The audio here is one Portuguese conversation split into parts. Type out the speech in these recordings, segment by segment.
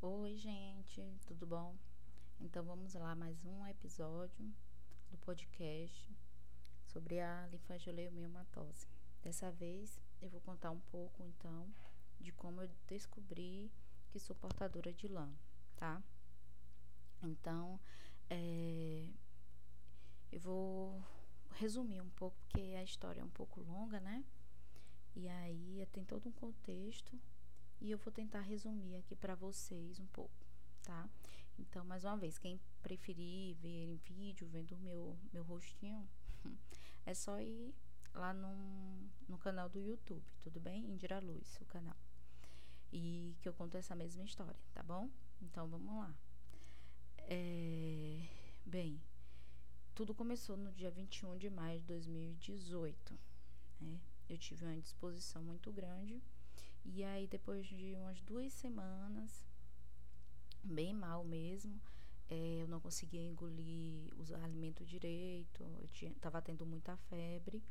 Oi, gente, tudo bom? Então vamos lá, mais um episódio do podcast sobre a linfangiomatosi. Dessa vez eu vou contar um pouco então de como eu descobri que sou portadora de lã, tá? Então, é, eu vou resumir um pouco porque a história é um pouco longa, né? E aí tem todo um contexto e eu vou tentar resumir aqui para vocês um pouco, tá? Então, mais uma vez, quem preferir ver em vídeo, vendo o meu, meu rostinho, é só ir lá no, no canal do YouTube, tudo bem? Indira Luz, o canal. E que eu conto essa mesma história, tá bom? Então, vamos lá. É, bem, tudo começou no dia 21 de maio de 2018, né? Eu tive uma indisposição muito grande e aí, depois de umas duas semanas, bem mal mesmo, é, eu não conseguia engolir os alimentos direito, eu estava tendo muita febre,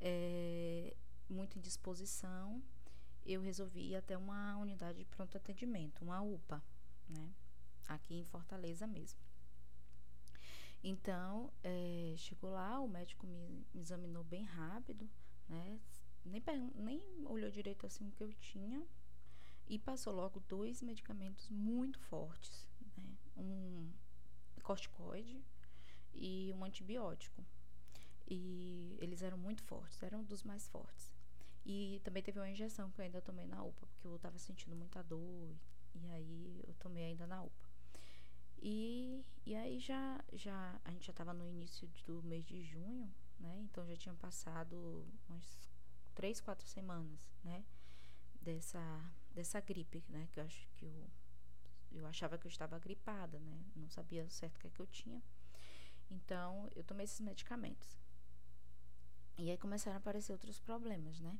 é, muita indisposição. Eu resolvi ir até uma unidade de pronto atendimento, uma UPA, né? Aqui em Fortaleza mesmo. Então, é, chegou lá, o médico me, me examinou bem rápido, né? Nem, nem olhou direito assim o que eu tinha e passou logo dois medicamentos muito fortes, né? Um corticoide e um antibiótico. E eles eram muito fortes, eram dos mais fortes. E também teve uma injeção que eu ainda tomei na UPA, porque eu estava sentindo muita dor, e aí eu tomei ainda na UPA. E, e aí já, já a gente já estava no início do mês de junho, né? Então já tinha passado umas três, quatro semanas, né? Dessa, dessa gripe, né? Que eu acho que eu, eu achava que eu estava gripada, né? Não sabia certo o que é que eu tinha. Então, eu tomei esses medicamentos. E aí começaram a aparecer outros problemas, né?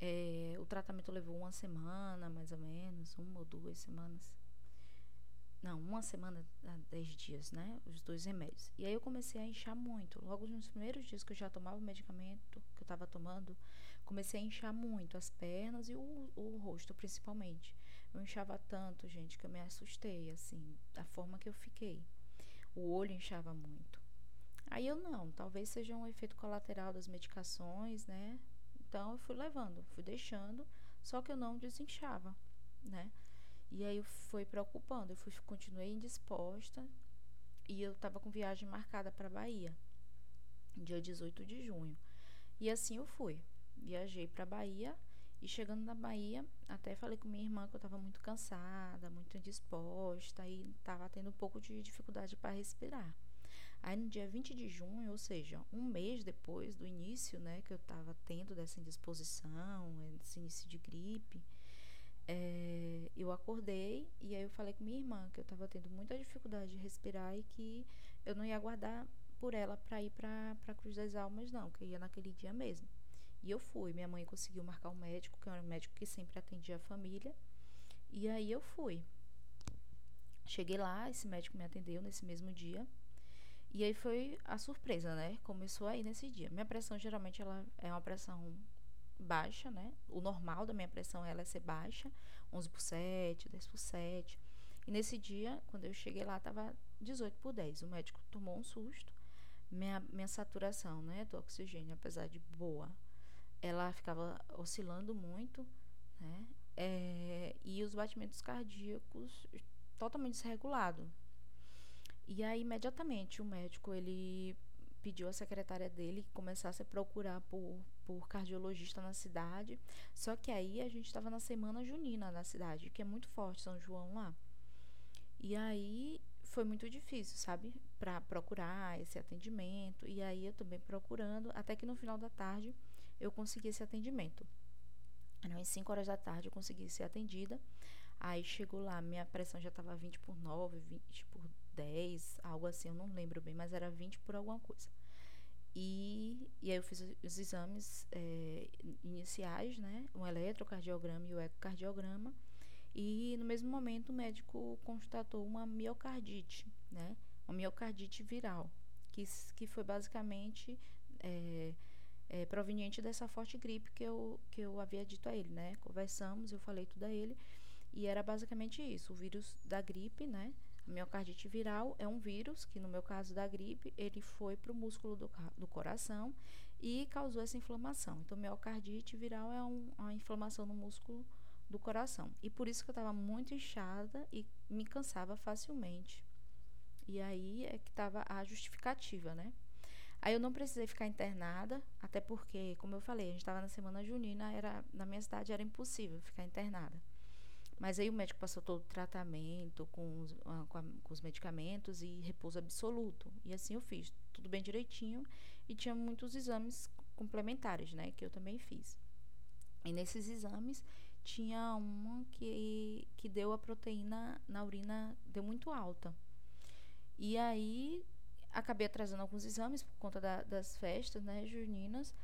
É, o tratamento levou uma semana, mais ou menos, uma ou duas semanas. Não, uma semana a dez dias, né? Os dois remédios. E aí eu comecei a inchar muito. Logo nos primeiros dias que eu já tomava o medicamento que eu estava tomando, comecei a inchar muito as pernas e o, o rosto, principalmente. Eu inchava tanto, gente, que eu me assustei, assim, da forma que eu fiquei. O olho inchava muito. Aí eu não, talvez seja um efeito colateral das medicações, né? Então eu fui levando, fui deixando, só que eu não desinchava, né? E aí foi preocupando. Eu fui, continuei indisposta e eu estava com viagem marcada para Bahia, dia 18 de junho. E assim eu fui. Viajei para Bahia e chegando na Bahia, até falei com minha irmã que eu estava muito cansada, muito indisposta e estava tendo um pouco de dificuldade para respirar. Aí no dia 20 de junho, ou seja, um mês depois do início, né, que eu estava tendo dessa indisposição, esse início de gripe, é, eu acordei e aí eu falei com minha irmã que eu estava tendo muita dificuldade de respirar e que eu não ia aguardar por ela para ir para a Cruz das Almas, não, que eu ia naquele dia mesmo. E eu fui. Minha mãe conseguiu marcar um médico, que era um médico que sempre atendia a família. E aí eu fui. Cheguei lá, esse médico me atendeu nesse mesmo dia. E aí foi a surpresa, né? Começou aí nesse dia. Minha pressão geralmente ela é uma pressão baixa, né? O normal da minha pressão ela é ser baixa, 11 por 7, 10 por 7. E nesse dia, quando eu cheguei lá, estava 18 por 10. O médico tomou um susto. Minha, minha saturação, né, do oxigênio, apesar de boa, ela ficava oscilando muito, né? É, e os batimentos cardíacos totalmente desregulados. E aí, imediatamente, o médico, ele pediu à secretária dele que começasse a procurar por, por cardiologista na cidade. Só que aí a gente estava na semana junina na cidade, que é muito forte São João lá. E aí foi muito difícil, sabe, para procurar esse atendimento. E aí eu também procurando, até que no final da tarde eu consegui esse atendimento. Às 5 horas da tarde eu consegui ser atendida. Aí chegou lá, minha pressão já estava 20 por 9, 20 por 10, algo assim, eu não lembro bem, mas era 20 por alguma coisa. E, e aí eu fiz os exames é, iniciais, né? O eletrocardiograma e o ecocardiograma. E no mesmo momento o médico constatou uma miocardite, né? Uma miocardite viral, que, que foi basicamente é, é, proveniente dessa forte gripe que eu, que eu havia dito a ele, né? Conversamos, eu falei tudo a ele. E era basicamente isso, o vírus da gripe, né? A miocardite viral é um vírus que, no meu caso da gripe, ele foi para o músculo do, do coração e causou essa inflamação. Então, miocardite viral é um, uma inflamação no músculo do coração. E por isso que eu estava muito inchada e me cansava facilmente. E aí é que estava a justificativa, né? Aí eu não precisei ficar internada, até porque, como eu falei, a gente estava na semana junina, era, na minha cidade era impossível ficar internada. Mas aí o médico passou todo o tratamento com os, uh, com, a, com os medicamentos e repouso absoluto. E assim eu fiz, tudo bem direitinho. E tinha muitos exames complementares, né, que eu também fiz. E nesses exames tinha uma que, que deu a proteína na urina, deu muito alta. E aí acabei atrasando alguns exames por conta da, das festas, né, juninas.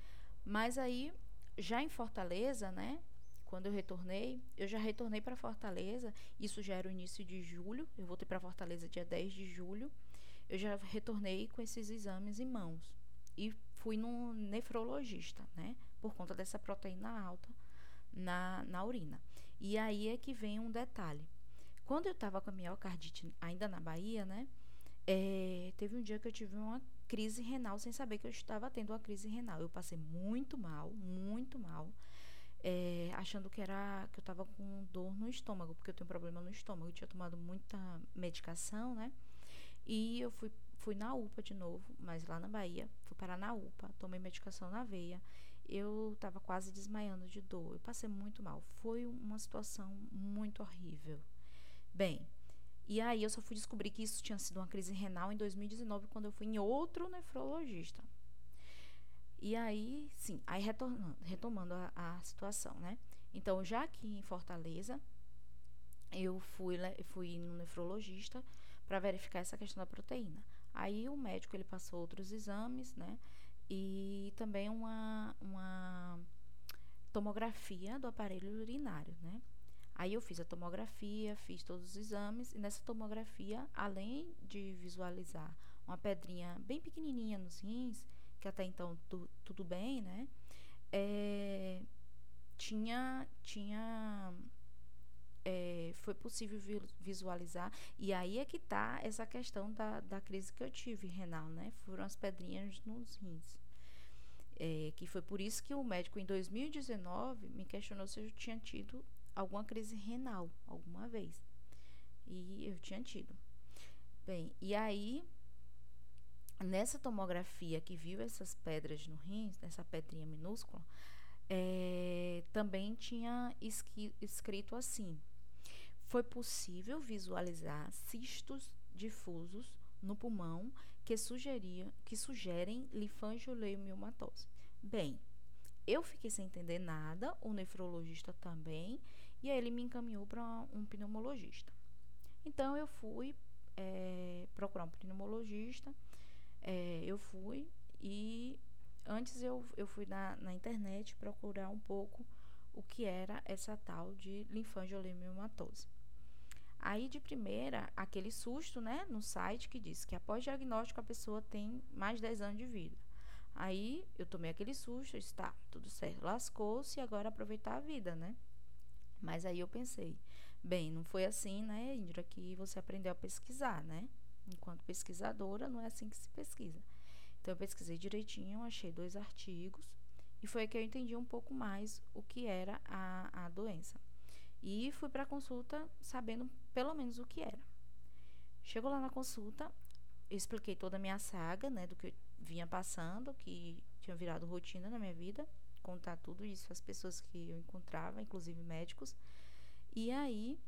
Mas aí, já em Fortaleza, né, quando eu retornei, eu já retornei para Fortaleza, isso já era o início de julho, eu voltei para Fortaleza dia 10 de julho. Eu já retornei com esses exames em mãos e fui num nefrologista, né, por conta dessa proteína alta na, na urina. E aí é que vem um detalhe. Quando eu estava com a miocardite ainda na Bahia, né, é, teve um dia que eu tive uma crise renal sem saber que eu estava tendo uma crise renal. Eu passei muito mal, muito mal, é, achando que era que eu estava com dor no estômago, porque eu tenho problema no estômago. Eu tinha tomado muita medicação, né? E eu fui, fui na UPA de novo, mas lá na Bahia. Fui parar na UPA, tomei medicação na veia. Eu estava quase desmaiando de dor. Eu passei muito mal. Foi uma situação muito horrível. Bem, e aí eu só fui descobrir que isso tinha sido uma crise renal em 2019, quando eu fui em outro nefrologista. E aí, sim, aí retornando, retomando a, a situação, né? Então, já aqui em Fortaleza, eu fui, fui no nefrologista para verificar essa questão da proteína. Aí o médico ele passou outros exames, né? E também uma, uma tomografia do aparelho urinário, né? Aí eu fiz a tomografia, fiz todos os exames e nessa tomografia, além de visualizar uma pedrinha bem pequenininha nos rins, que até então tu, tudo bem, né? É, tinha tinha é, foi possível visualizar e aí é que está essa questão da, da crise que eu tive renal, né? Foram as pedrinhas nos rins. É, que foi por isso que o médico em 2019 me questionou se eu tinha tido alguma crise renal alguma vez. E eu tinha tido. Bem, e aí, nessa tomografia que viu essas pedras no rim, essa pedrinha minúscula, é, também tinha escrito assim: foi possível visualizar cistos difusos no pulmão que, sugeria, que sugerem linfangioleumimatose. Bem, eu fiquei sem entender nada, o nefrologista também, e aí ele me encaminhou para um pneumologista. Então eu fui é, procurar um pneumologista, é, eu fui e antes eu, eu fui na, na internet procurar um pouco o que era essa tal de linfangioleumimatose. Aí de primeira, aquele susto, né, no site que diz que após diagnóstico a pessoa tem mais 10 anos de vida. Aí eu tomei aquele susto, está tudo certo, lascou-se, agora aproveitar a vida, né? Mas aí eu pensei, bem, não foi assim, né, Indra, que você aprendeu a pesquisar, né? Enquanto pesquisadora, não é assim que se pesquisa. Então eu pesquisei direitinho, achei dois artigos e foi que eu entendi um pouco mais o que era a, a doença. E fui para a consulta sabendo pelo menos o que era. Chegou lá na consulta, eu expliquei toda a minha saga, né, do que eu vinha passando, que tinha virado rotina na minha vida contar tudo isso às pessoas que eu encontrava, inclusive médicos. E aí,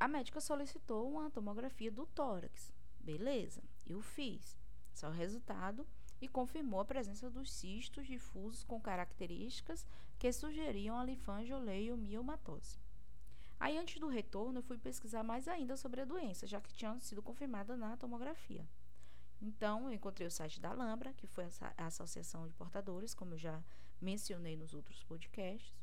a médica solicitou uma tomografia do tórax. Beleza, eu fiz. Só o resultado e confirmou a presença dos cistos difusos com características que sugeriam a linfangioleumimatose. Aí, antes do retorno, eu fui pesquisar mais ainda sobre a doença, já que tinha sido confirmada na tomografia. Então, eu encontrei o site da Lambra, que foi a Associação de Portadores, como eu já mencionei nos outros podcasts,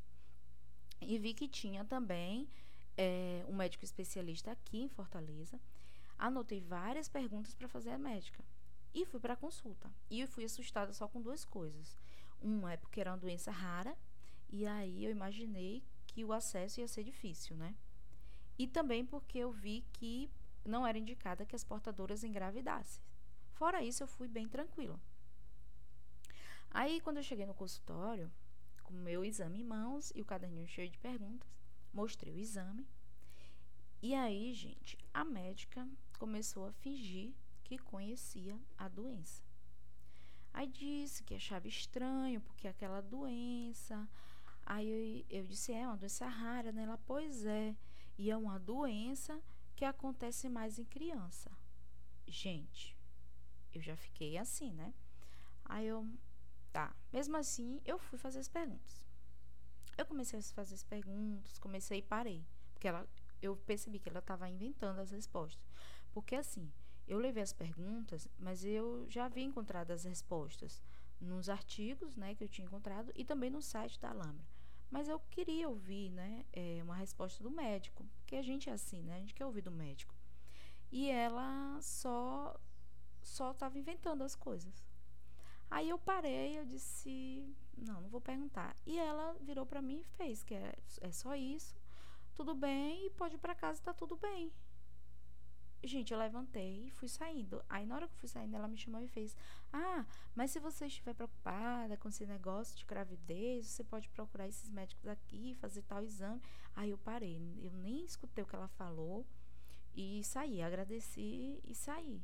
e vi que tinha também é, um médico especialista aqui em Fortaleza. Anotei várias perguntas para fazer a médica e fui para a consulta. E eu fui assustada só com duas coisas. Uma é porque era uma doença rara, e aí eu imaginei que o acesso ia ser difícil, né? E também porque eu vi que não era indicada que as portadoras engravidassem. Fora isso, eu fui bem tranquila. Aí, quando eu cheguei no consultório, com o meu exame em mãos e o caderninho cheio de perguntas, mostrei o exame. E aí, gente, a médica começou a fingir que conhecia a doença. Aí disse que achava estranho, porque aquela doença. Aí eu, eu disse: é uma doença rara, né? Ela, pois é. E é uma doença que acontece mais em criança. Gente, eu já fiquei assim, né? Aí eu, tá. Mesmo assim, eu fui fazer as perguntas. Eu comecei a fazer as perguntas, comecei e parei. Porque ela, eu percebi que ela estava inventando as respostas. Porque assim, eu levei as perguntas, mas eu já havia encontrado as respostas nos artigos né, que eu tinha encontrado e também no site da Alhambra. Mas eu queria ouvir né, é, uma resposta do médico, porque a gente é assim, né? A gente quer ouvir do médico. E ela só só estava inventando as coisas. Aí eu parei, eu disse, não, não vou perguntar. E ela virou para mim e fez, que é, é só isso, tudo bem, e pode ir para casa, tá tudo bem. Gente, eu levantei e fui saindo. Aí, na hora que eu fui saindo, ela me chamou e fez: Ah, mas se você estiver preocupada com esse negócio de gravidez, você pode procurar esses médicos aqui, fazer tal exame. Aí eu parei. Eu nem escutei o que ela falou e saí. Agradeci e saí.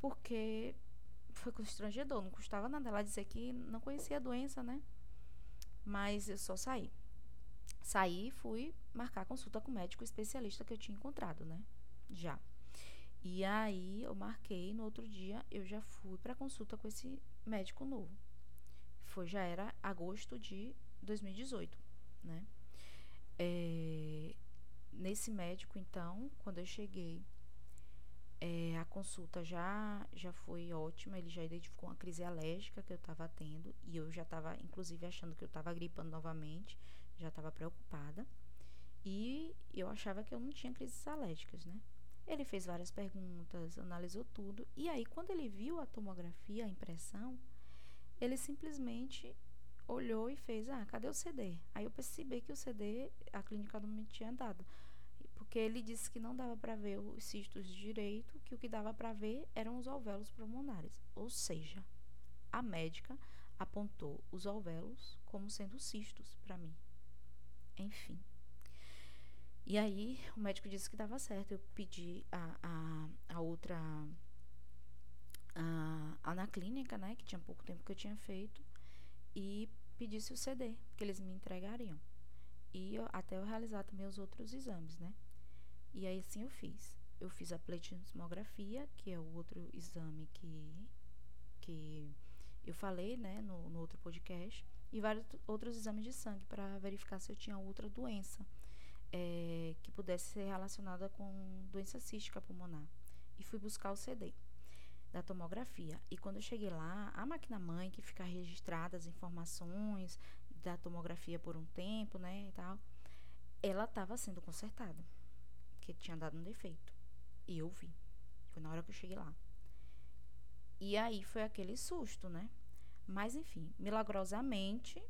Porque foi constrangedor, não custava nada ela dizer que não conhecia a doença, né? Mas eu só saí. Saí e fui marcar consulta com o médico especialista que eu tinha encontrado, né? Já. E aí eu marquei, no outro dia eu já fui para consulta com esse médico novo. Foi já era agosto de 2018, né? É, nesse médico então, quando eu cheguei, é, a consulta já já foi ótima, ele já identificou uma crise alérgica que eu estava tendo e eu já estava inclusive achando que eu estava gripando novamente, já estava preocupada. E eu achava que eu não tinha crises alérgicas, né? Ele fez várias perguntas, analisou tudo. E aí, quando ele viu a tomografia, a impressão, ele simplesmente olhou e fez: Ah, cadê o CD? Aí eu percebi que o CD a clínica não me tinha dado. Porque ele disse que não dava para ver os cistos direito, que o que dava para ver eram os alvéolos pulmonares. Ou seja, a médica apontou os alvéolos como sendo cistos para mim. Enfim. E aí o médico disse que dava certo. Eu pedi a, a, a outra. A, a, na clínica, né? Que tinha pouco tempo que eu tinha feito. E pedisse o CD, que eles me entregariam. E eu, até eu realizar também os outros exames, né? E aí assim eu fiz. Eu fiz a pletismografia, que é o outro exame que, que eu falei, né, no, no outro podcast, e vários outros exames de sangue para verificar se eu tinha outra doença é, que pudesse ser relacionada com doença cística pulmonar. E fui buscar o CD da tomografia. E quando eu cheguei lá, a máquina mãe que fica registrada as informações da tomografia por um tempo, né, e tal, ela estava sendo consertada, tinha dado um defeito. E eu vi. Foi na hora que eu cheguei lá. E aí foi aquele susto, né? Mas enfim, milagrosamente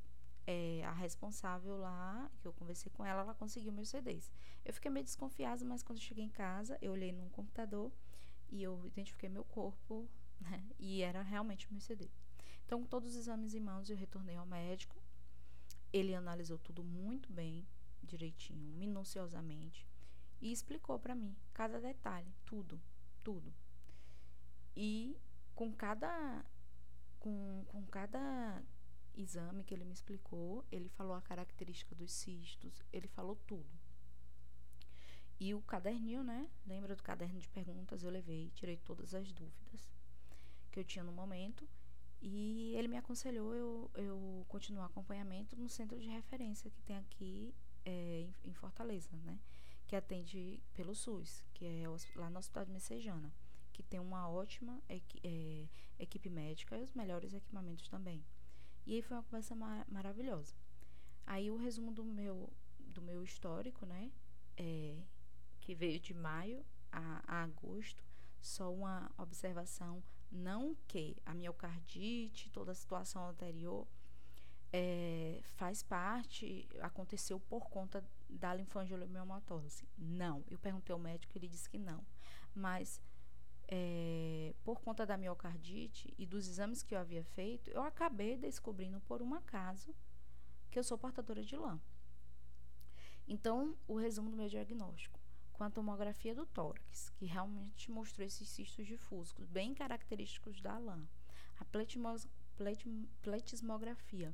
é, a responsável lá, que eu conversei com ela, ela conseguiu meus CDs. Eu fiquei meio desconfiada, mas quando cheguei em casa, eu olhei num computador e eu identifiquei meu corpo, né? E era realmente meu CD. Então, com todos os exames em mãos, eu retornei ao médico. Ele analisou tudo muito bem, direitinho, minuciosamente, e explicou para mim cada detalhe, tudo, tudo. E com cada com, com cada exame que ele me explicou, ele falou a característica dos cistos, ele falou tudo. E o caderninho, né? Lembra do caderno de perguntas? Eu levei, tirei todas as dúvidas que eu tinha no momento. E ele me aconselhou eu, eu continuar acompanhamento no centro de referência que tem aqui é, em, Fortaleza, né? Que atende pelo SUS, que é lá no Hospital de Messejana, que tem uma ótima equi, é, equipe médica e os melhores equipamentos também. E aí foi uma conversa mar maravilhosa. Aí o resumo do meu, do meu histórico, né? É, que veio de maio a, a agosto, só uma observação, não que a miocardite, toda a situação anterior, é, faz parte, aconteceu por conta da linfangiomatosse. Não. Eu perguntei ao médico, ele disse que não. Mas é, por conta da miocardite e dos exames que eu havia feito, eu acabei descobrindo por um acaso que eu sou portadora de lã. Então, o resumo do meu diagnóstico. Com a tomografia do tórax, que realmente mostrou esses cistos difusos, bem característicos da lã. A pletismografia,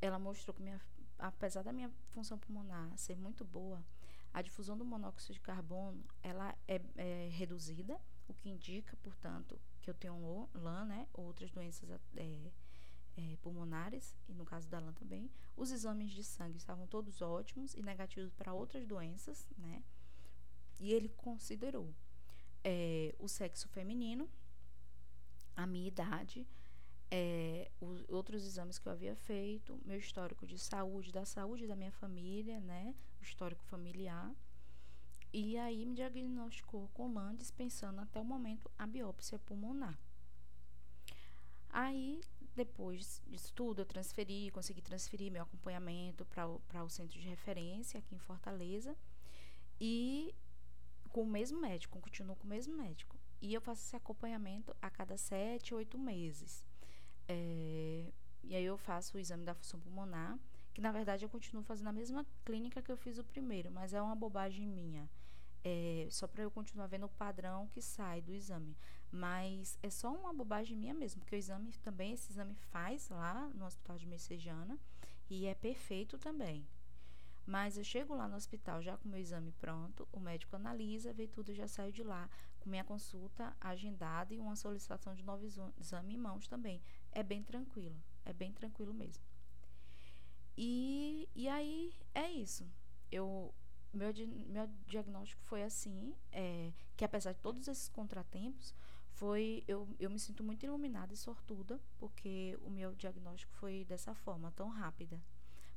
ela mostrou que, minha, apesar da minha função pulmonar ser muito boa, a difusão do monóxido de carbono ela é, é reduzida, o que indica, portanto, que eu tenho lã, né, outras doenças é, é, pulmonares, e no caso da lã também. Os exames de sangue estavam todos ótimos e negativos para outras doenças, né? E ele considerou é, o sexo feminino, a minha idade, é, os outros exames que eu havia feito, meu histórico de saúde, da saúde da minha família, né? O histórico familiar. E aí me diagnosticou com LAN, dispensando até o momento a biópsia pulmonar. Aí depois disso tudo, eu transferi, consegui transferir meu acompanhamento para o centro de referência aqui em Fortaleza. E com o mesmo médico, continuo com o mesmo médico. E eu faço esse acompanhamento a cada sete, oito meses. É, e aí eu faço o exame da função pulmonar, que na verdade eu continuo fazendo a mesma clínica que eu fiz o primeiro, mas é uma bobagem minha é, só para eu continuar vendo o padrão que sai do exame. Mas é só uma bobagem minha mesmo, porque o exame também, esse exame faz lá no hospital de Messejana e é perfeito também. Mas eu chego lá no hospital já com meu exame pronto, o médico analisa, vê tudo, já saio de lá com minha consulta agendada e uma solicitação de novo exame em mãos também. É bem tranquilo, é bem tranquilo mesmo. E, e aí é isso. Eu meu, meu diagnóstico foi assim, é, que apesar de todos esses contratempos, foi eu, eu me sinto muito iluminada e sortuda, porque o meu diagnóstico foi dessa forma, tão rápida.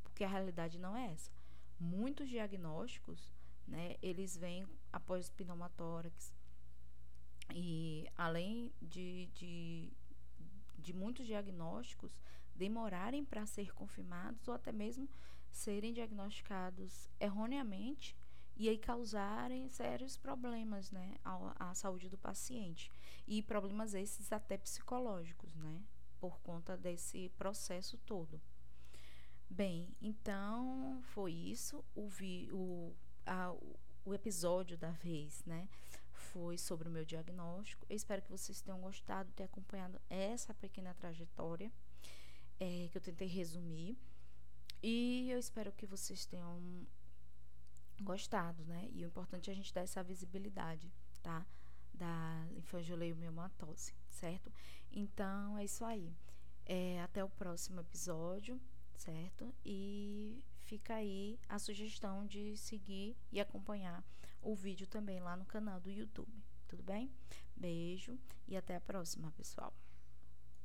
Porque a realidade não é essa. Muitos diagnósticos, né, eles vêm após pneumotórax. E além de, de, de muitos diagnósticos demorarem para ser confirmados ou até mesmo serem diagnosticados erroneamente e aí causarem sérios problemas, né, à, à, saúde do paciente e problemas esses até psicológicos, né, por conta desse processo todo. Bem, então foi isso. O, vi, o, a, o episódio da vez, né, foi sobre o meu diagnóstico. Eu espero que vocês tenham gostado, ter acompanhado essa pequena trajetória é, que eu tentei resumir. E eu espero que vocês tenham gostado, né? E o importante é a gente dar essa visibilidade, tá? Da linfangioleumiomatosse, certo? Então, é isso aí. É, até o próximo episódio, certo? E fica aí a sugestão de seguir e acompanhar o vídeo também lá no canal do YouTube. Tudo bem? Beijo e até a próxima, pessoal.